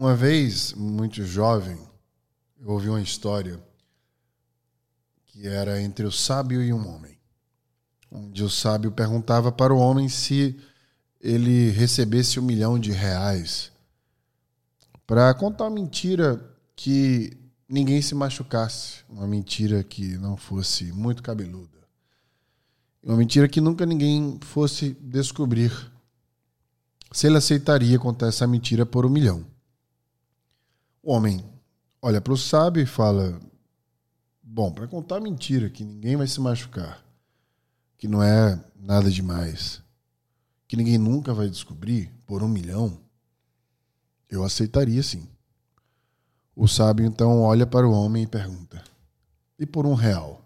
Uma vez, muito jovem, eu ouvi uma história que era entre o sábio e um homem. Onde o sábio perguntava para o homem se ele recebesse um milhão de reais para contar uma mentira que ninguém se machucasse, uma mentira que não fosse muito cabeluda, uma mentira que nunca ninguém fosse descobrir. Se ele aceitaria contar essa mentira por um milhão. O homem olha para o sábio e fala: Bom, para contar mentira que ninguém vai se machucar, que não é nada demais, que ninguém nunca vai descobrir por um milhão, eu aceitaria sim. O sábio então olha para o homem e pergunta: E por um real?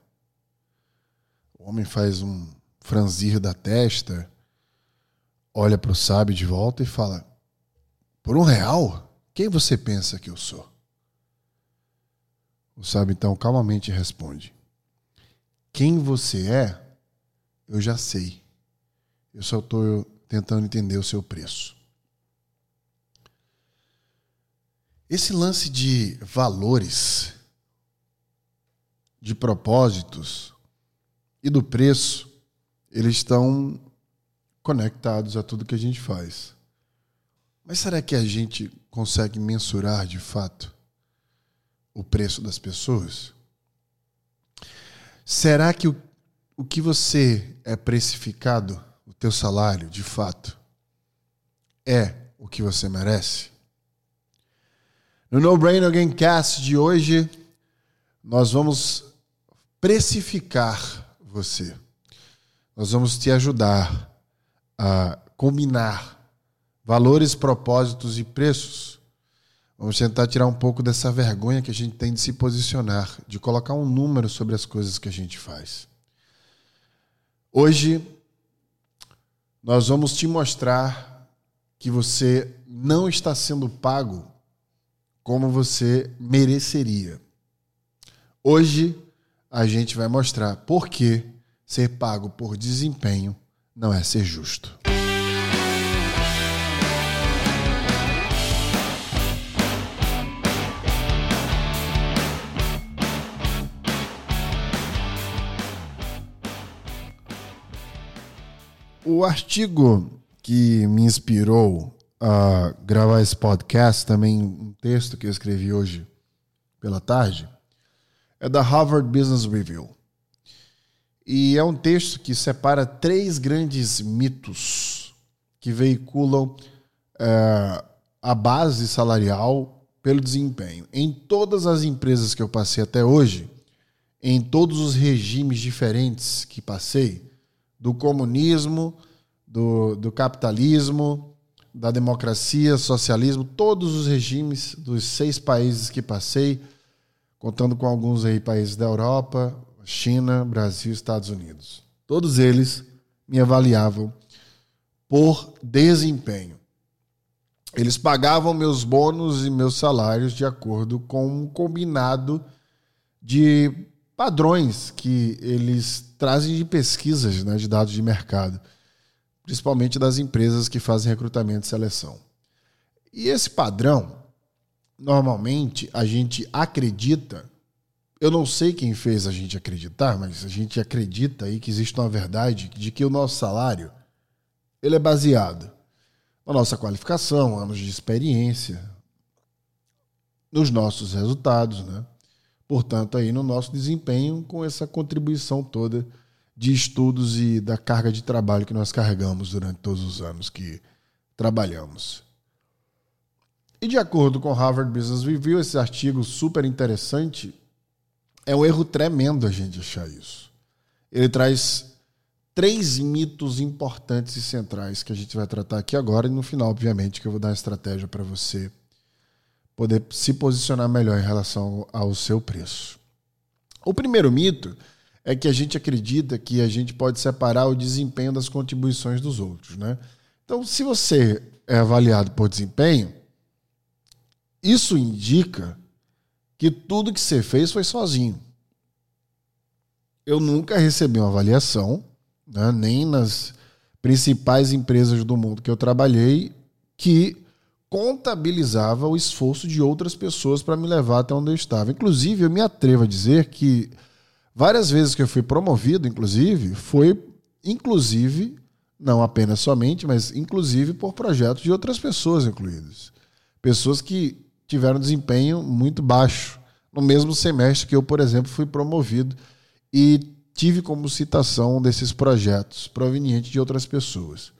O homem faz um franzir da testa, olha para o sábio de volta e fala: Por um real? Quem você pensa que eu sou? O sábio então calmamente responde: Quem você é, eu já sei. Eu só estou tentando entender o seu preço. Esse lance de valores, de propósitos e do preço, eles estão conectados a tudo que a gente faz. Mas será que a gente consegue mensurar de fato o preço das pessoas? Será que o, o que você é precificado, o teu salário, de fato, é o que você merece? No No Brain Again Cast de hoje, nós vamos precificar você. Nós vamos te ajudar a combinar valores, propósitos e preços. Vamos tentar tirar um pouco dessa vergonha que a gente tem de se posicionar, de colocar um número sobre as coisas que a gente faz. Hoje, nós vamos te mostrar que você não está sendo pago como você mereceria. Hoje a gente vai mostrar por que ser pago por desempenho não é ser justo. O artigo que me inspirou a gravar esse podcast, também um texto que eu escrevi hoje pela tarde, é da Harvard Business Review. E é um texto que separa três grandes mitos que veiculam é, a base salarial pelo desempenho. Em todas as empresas que eu passei até hoje, em todos os regimes diferentes que passei, do comunismo, do, do capitalismo, da democracia, socialismo, todos os regimes dos seis países que passei, contando com alguns aí países da Europa, China, Brasil, Estados Unidos. Todos eles me avaliavam por desempenho. Eles pagavam meus bônus e meus salários de acordo com um combinado de padrões que eles trazem de pesquisas, né, de dados de mercado principalmente das empresas que fazem recrutamento e seleção. E esse padrão, normalmente, a gente acredita, eu não sei quem fez a gente acreditar, mas a gente acredita aí que existe uma verdade de que o nosso salário ele é baseado na nossa qualificação, anos de experiência, nos nossos resultados, né? Portanto, aí no nosso desempenho com essa contribuição toda de estudos e da carga de trabalho que nós carregamos durante todos os anos que trabalhamos. E de acordo com Harvard Business Review, esse artigo super interessante, é um erro tremendo a gente achar isso. Ele traz três mitos importantes e centrais que a gente vai tratar aqui agora e no final, obviamente, que eu vou dar uma estratégia para você poder se posicionar melhor em relação ao seu preço. O primeiro mito é que a gente acredita que a gente pode separar o desempenho das contribuições dos outros, né? Então, se você é avaliado por desempenho, isso indica que tudo que você fez foi sozinho. Eu nunca recebi uma avaliação, né, nem nas principais empresas do mundo que eu trabalhei, que contabilizava o esforço de outras pessoas para me levar até onde eu estava. Inclusive, eu me atrevo a dizer que várias vezes que eu fui promovido, inclusive, foi inclusive, não apenas somente, mas inclusive por projetos de outras pessoas incluídas. Pessoas que tiveram desempenho muito baixo no mesmo semestre que eu, por exemplo, fui promovido e tive como citação desses projetos provenientes de outras pessoas.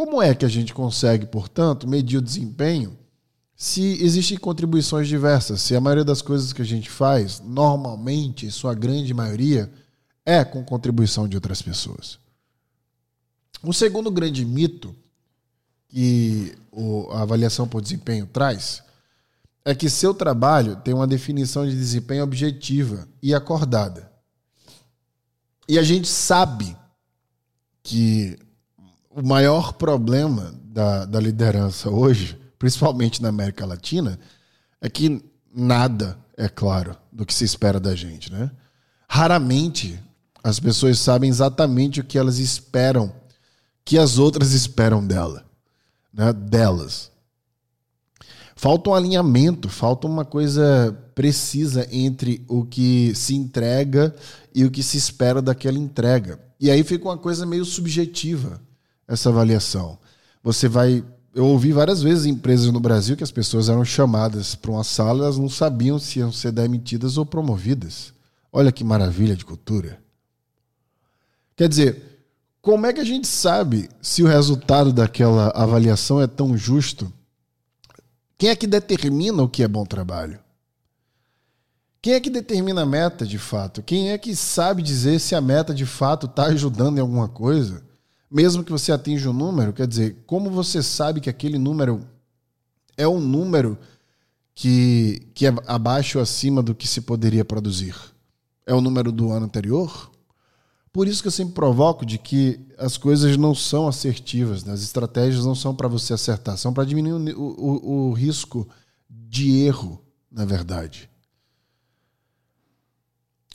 Como é que a gente consegue, portanto, medir o desempenho se existem contribuições diversas? Se a maioria das coisas que a gente faz, normalmente, em sua grande maioria, é com contribuição de outras pessoas. O segundo grande mito que a avaliação por desempenho traz é que seu trabalho tem uma definição de desempenho objetiva e acordada. E a gente sabe que o maior problema da, da liderança hoje, principalmente na América Latina, é que nada é claro do que se espera da gente, né? Raramente as pessoas sabem exatamente o que elas esperam, que as outras esperam dela, né? delas. Falta um alinhamento, falta uma coisa precisa entre o que se entrega e o que se espera daquela entrega. E aí fica uma coisa meio subjetiva essa avaliação. Você vai. Eu ouvi várias vezes em empresas no Brasil que as pessoas eram chamadas para uma sala elas não sabiam se iam ser demitidas ou promovidas. Olha que maravilha de cultura. Quer dizer, como é que a gente sabe se o resultado daquela avaliação é tão justo? Quem é que determina o que é bom trabalho? Quem é que determina a meta de fato? Quem é que sabe dizer se a meta de fato está ajudando em alguma coisa? Mesmo que você atinja um número, quer dizer, como você sabe que aquele número é um número que, que é abaixo ou acima do que se poderia produzir? É o número do ano anterior? Por isso que eu sempre provoco de que as coisas não são assertivas, né? as estratégias não são para você acertar, são para diminuir o, o, o risco de erro, na verdade.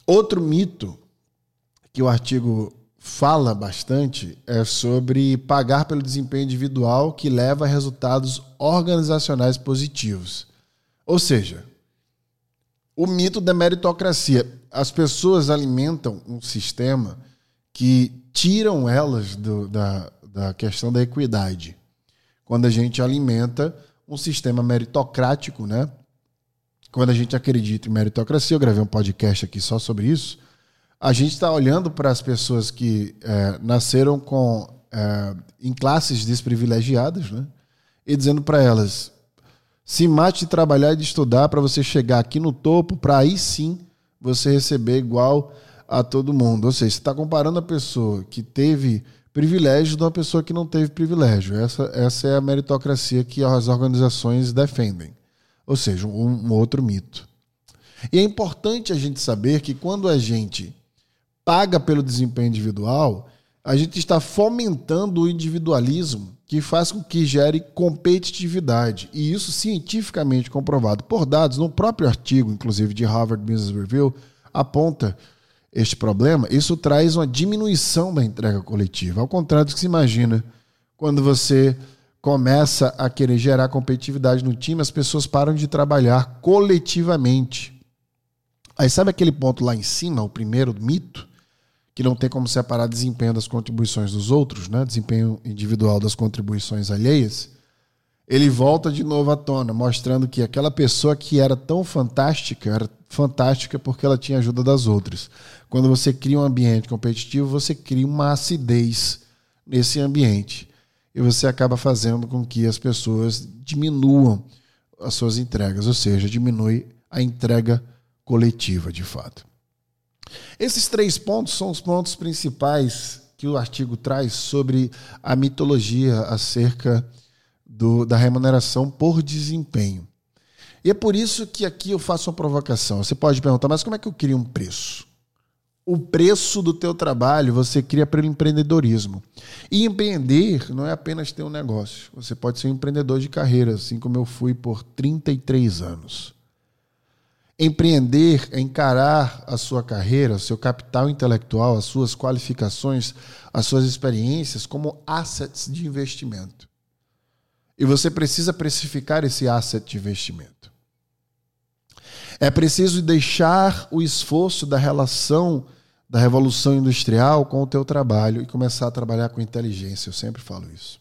Outro mito que o artigo fala bastante é sobre pagar pelo desempenho individual que leva a resultados organizacionais positivos. Ou seja, o mito da meritocracia. As pessoas alimentam um sistema que tiram elas do, da, da questão da equidade. Quando a gente alimenta um sistema meritocrático, né? Quando a gente acredita em meritocracia, eu gravei um podcast aqui só sobre isso a gente está olhando para as pessoas que é, nasceram com é, em classes desprivilegiadas, né? E dizendo para elas: se mate de trabalhar e de estudar para você chegar aqui no topo, para aí sim você receber igual a todo mundo. Ou seja, você está comparando a pessoa que teve privilégio de uma pessoa que não teve privilégio. Essa, essa é a meritocracia que as organizações defendem. Ou seja, um, um outro mito. E é importante a gente saber que quando a gente paga pelo desempenho individual, a gente está fomentando o individualismo que faz com que gere competitividade. E isso cientificamente comprovado por dados, no próprio artigo, inclusive, de Harvard Business Review, aponta este problema. Isso traz uma diminuição da entrega coletiva, ao contrário do que se imagina. Quando você começa a querer gerar competitividade no time, as pessoas param de trabalhar coletivamente. Aí sabe aquele ponto lá em cima, o primeiro mito? Que não tem como separar desempenho das contribuições dos outros, né? desempenho individual das contribuições alheias, ele volta de novo à tona, mostrando que aquela pessoa que era tão fantástica, era fantástica porque ela tinha ajuda das outras. Quando você cria um ambiente competitivo, você cria uma acidez nesse ambiente. E você acaba fazendo com que as pessoas diminuam as suas entregas, ou seja, diminui a entrega coletiva de fato. Esses três pontos são os pontos principais que o artigo traz sobre a mitologia acerca do, da remuneração por desempenho. E é por isso que aqui eu faço uma provocação. Você pode perguntar, mas como é que eu crio um preço? O preço do teu trabalho você cria pelo empreendedorismo. E empreender não é apenas ter um negócio. Você pode ser um empreendedor de carreira, assim como eu fui por 33 anos. Empreender encarar a sua carreira, o seu capital intelectual, as suas qualificações, as suas experiências como assets de investimento. E você precisa precificar esse asset de investimento. É preciso deixar o esforço da relação da revolução industrial com o teu trabalho e começar a trabalhar com inteligência. Eu sempre falo isso.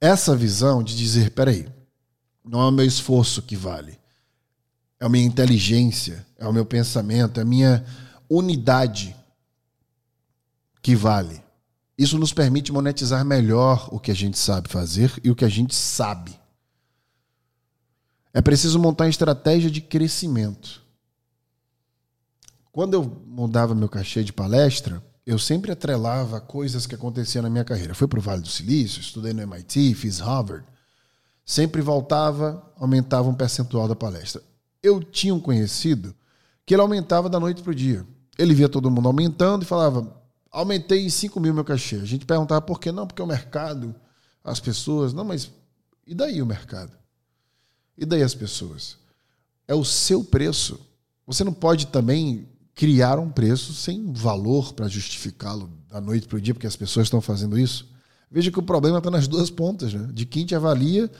Essa visão de dizer, peraí, não é o meu esforço que vale, é a minha inteligência, é o meu pensamento, é a minha unidade que vale. Isso nos permite monetizar melhor o que a gente sabe fazer e o que a gente sabe. É preciso montar uma estratégia de crescimento. Quando eu mudava meu cachê de palestra, eu sempre atrelava coisas que aconteciam na minha carreira. Fui para o Vale do Silício, estudei no MIT, fiz Harvard. Sempre voltava, aumentava um percentual da palestra. Eu tinha um conhecido que ele aumentava da noite para o dia. Ele via todo mundo aumentando e falava: aumentei em 5 mil meu cachê. A gente perguntava por que não, porque o mercado, as pessoas. Não, mas e daí o mercado? E daí as pessoas? É o seu preço. Você não pode também criar um preço sem valor para justificá-lo da noite para o dia, porque as pessoas estão fazendo isso. Veja que o problema está nas duas pontas, né? de quem te avalia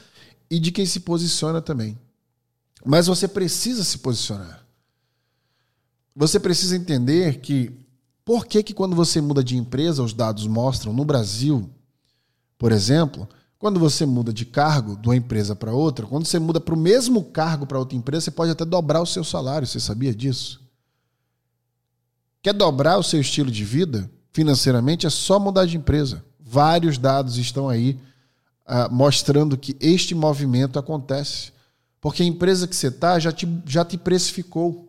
e de quem se posiciona também. Mas você precisa se posicionar. Você precisa entender que por que, que quando você muda de empresa, os dados mostram no Brasil, por exemplo, quando você muda de cargo de uma empresa para outra, quando você muda para o mesmo cargo para outra empresa, você pode até dobrar o seu salário. Você sabia disso? Quer dobrar o seu estilo de vida financeiramente? É só mudar de empresa. Vários dados estão aí uh, mostrando que este movimento acontece. Porque a empresa que você está já te, já te precificou.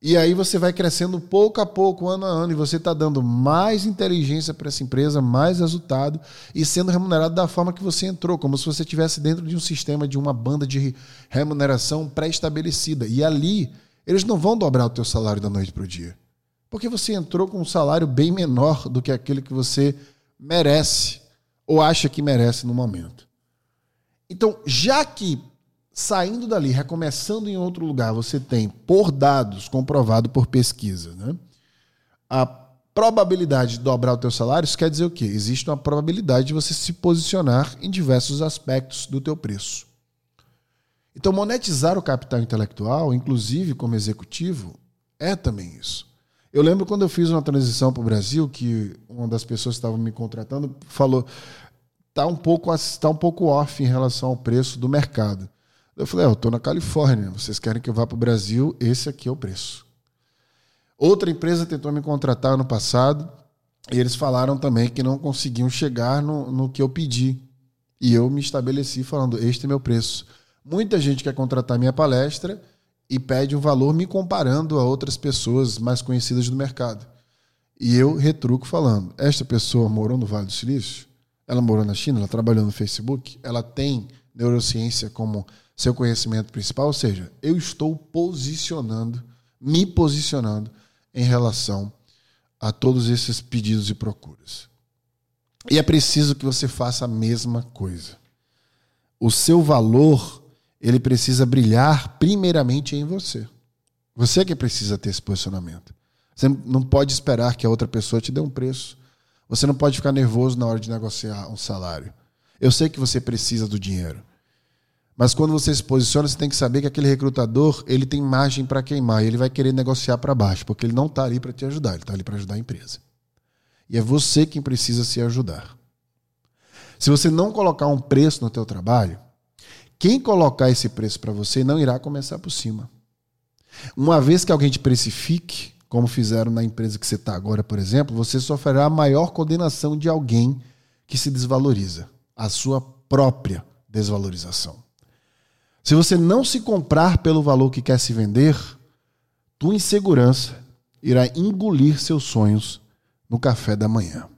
E aí você vai crescendo pouco a pouco, ano a ano, e você está dando mais inteligência para essa empresa, mais resultado, e sendo remunerado da forma que você entrou, como se você estivesse dentro de um sistema, de uma banda de remuneração pré-estabelecida. E ali, eles não vão dobrar o teu salário da noite para o dia. Porque você entrou com um salário bem menor do que aquele que você merece ou acha que merece no momento. Então, já que saindo dali, recomeçando em outro lugar, você tem, por dados, comprovado por pesquisa, né? a probabilidade de dobrar o teu salário, isso quer dizer o quê? Existe uma probabilidade de você se posicionar em diversos aspectos do teu preço. Então, monetizar o capital intelectual, inclusive como executivo, é também isso. Eu lembro quando eu fiz uma transição para o Brasil, que uma das pessoas que estava me contratando falou: está um, pouco, tá um pouco off em relação ao preço do mercado. Eu falei: é, eu estou na Califórnia, vocês querem que eu vá para o Brasil, esse aqui é o preço. Outra empresa tentou me contratar ano passado e eles falaram também que não conseguiam chegar no, no que eu pedi. E eu me estabeleci falando: este é meu preço. Muita gente quer contratar minha palestra e pede um valor me comparando a outras pessoas mais conhecidas do mercado. E eu retruco falando: esta pessoa morou no Vale do Silício, ela morou na China, ela trabalhou no Facebook, ela tem neurociência como seu conhecimento principal, ou seja, eu estou posicionando, me posicionando em relação a todos esses pedidos e procuras. E é preciso que você faça a mesma coisa. O seu valor ele precisa brilhar primeiramente em você. Você que precisa ter esse posicionamento. Você não pode esperar que a outra pessoa te dê um preço. Você não pode ficar nervoso na hora de negociar um salário. Eu sei que você precisa do dinheiro. Mas quando você se posiciona, você tem que saber que aquele recrutador ele tem margem para queimar. E ele vai querer negociar para baixo, porque ele não está ali para te ajudar, ele está ali para ajudar a empresa. E é você quem precisa se ajudar. Se você não colocar um preço no teu trabalho, quem colocar esse preço para você não irá começar por cima. Uma vez que alguém te precifique, como fizeram na empresa que você está agora, por exemplo, você sofrerá a maior condenação de alguém que se desvaloriza, a sua própria desvalorização. Se você não se comprar pelo valor que quer se vender, tua insegurança irá engolir seus sonhos no café da manhã.